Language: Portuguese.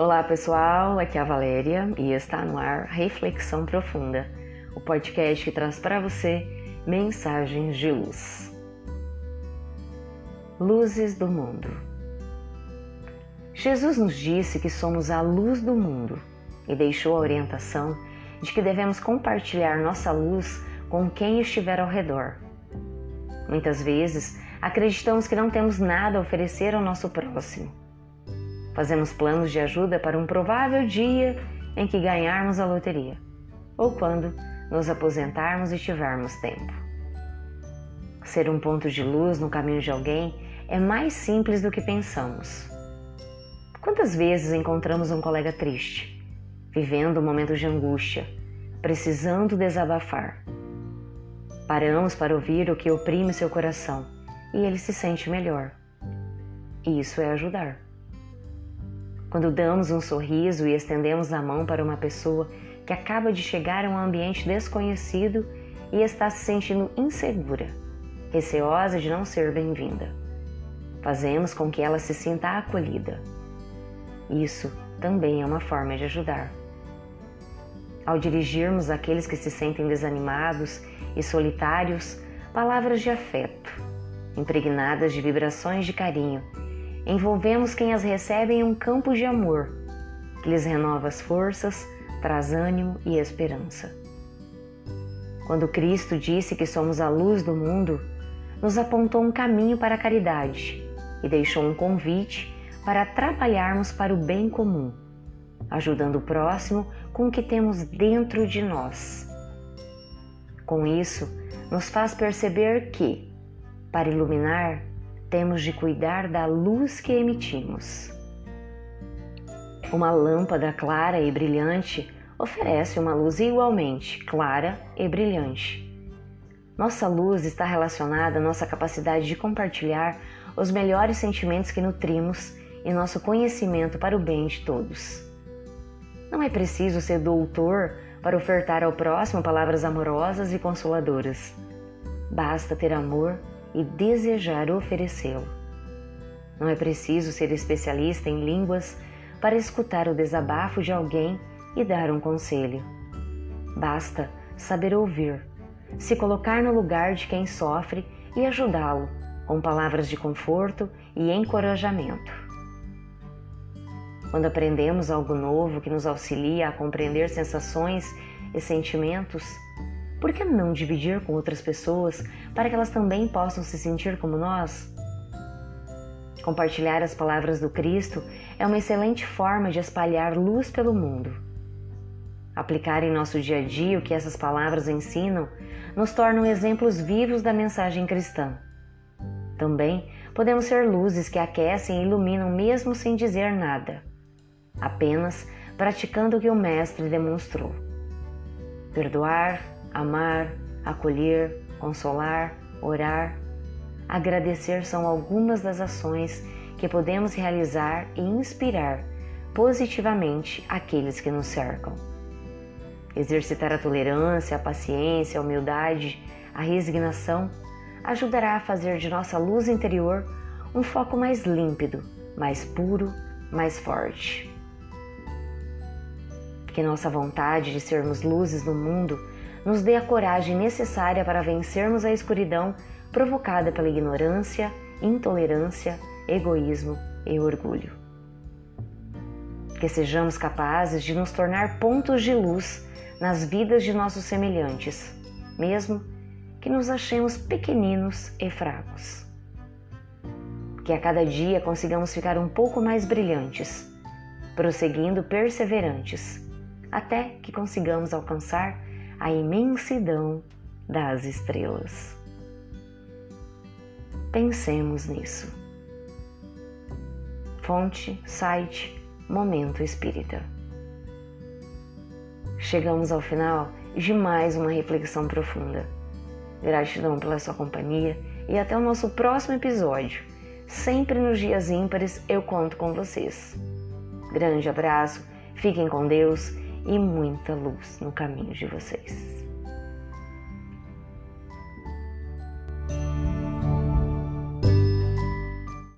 Olá pessoal, aqui é a Valéria e está no ar Reflexão Profunda, o podcast que traz para você mensagens de luz. Luzes do Mundo Jesus nos disse que somos a luz do mundo e deixou a orientação de que devemos compartilhar nossa luz com quem estiver ao redor. Muitas vezes acreditamos que não temos nada a oferecer ao nosso próximo. Fazemos planos de ajuda para um provável dia em que ganharmos a loteria ou quando nos aposentarmos e tivermos tempo. Ser um ponto de luz no caminho de alguém é mais simples do que pensamos. Quantas vezes encontramos um colega triste, vivendo um momento de angústia, precisando desabafar? Paramos para ouvir o que oprime seu coração e ele se sente melhor. Isso é ajudar. Quando damos um sorriso e estendemos a mão para uma pessoa que acaba de chegar a um ambiente desconhecido e está se sentindo insegura, receosa de não ser bem-vinda, fazemos com que ela se sinta acolhida. Isso também é uma forma de ajudar. Ao dirigirmos àqueles que se sentem desanimados e solitários palavras de afeto, impregnadas de vibrações de carinho. Envolvemos quem as recebe em um campo de amor, que lhes renova as forças, traz ânimo e esperança. Quando Cristo disse que somos a luz do mundo, nos apontou um caminho para a caridade e deixou um convite para trabalharmos para o bem comum, ajudando o próximo com o que temos dentro de nós. Com isso, nos faz perceber que para iluminar, temos de cuidar da luz que emitimos. Uma lâmpada clara e brilhante oferece uma luz igualmente clara e brilhante. Nossa luz está relacionada à nossa capacidade de compartilhar os melhores sentimentos que nutrimos e nosso conhecimento para o bem de todos. Não é preciso ser doutor para ofertar ao próximo palavras amorosas e consoladoras. Basta ter amor e desejar oferecê-lo. Não é preciso ser especialista em línguas para escutar o desabafo de alguém e dar um conselho. Basta saber ouvir, se colocar no lugar de quem sofre e ajudá-lo com palavras de conforto e encorajamento. Quando aprendemos algo novo que nos auxilia a compreender sensações e sentimentos, por que não dividir com outras pessoas para que elas também possam se sentir como nós? Compartilhar as palavras do Cristo é uma excelente forma de espalhar luz pelo mundo. Aplicar em nosso dia a dia o que essas palavras ensinam nos tornam exemplos vivos da mensagem cristã. Também podemos ser luzes que aquecem e iluminam mesmo sem dizer nada, apenas praticando o que o Mestre demonstrou. Perdoar, Amar, acolher, consolar, orar, agradecer são algumas das ações que podemos realizar e inspirar positivamente aqueles que nos cercam. Exercitar a tolerância, a paciência, a humildade, a resignação ajudará a fazer de nossa luz interior um foco mais límpido, mais puro, mais forte. Que nossa vontade de sermos luzes no mundo nos dê a coragem necessária para vencermos a escuridão provocada pela ignorância, intolerância, egoísmo e orgulho. Que sejamos capazes de nos tornar pontos de luz nas vidas de nossos semelhantes, mesmo que nos achemos pequeninos e fracos. Que a cada dia consigamos ficar um pouco mais brilhantes, prosseguindo perseverantes, até que consigamos alcançar a imensidão das estrelas. Pensemos nisso. Fonte, site, Momento Espírita. Chegamos ao final de mais uma reflexão profunda. Gratidão pela sua companhia e até o nosso próximo episódio. Sempre nos dias ímpares eu conto com vocês. Grande abraço, fiquem com Deus e muita luz no caminho de vocês.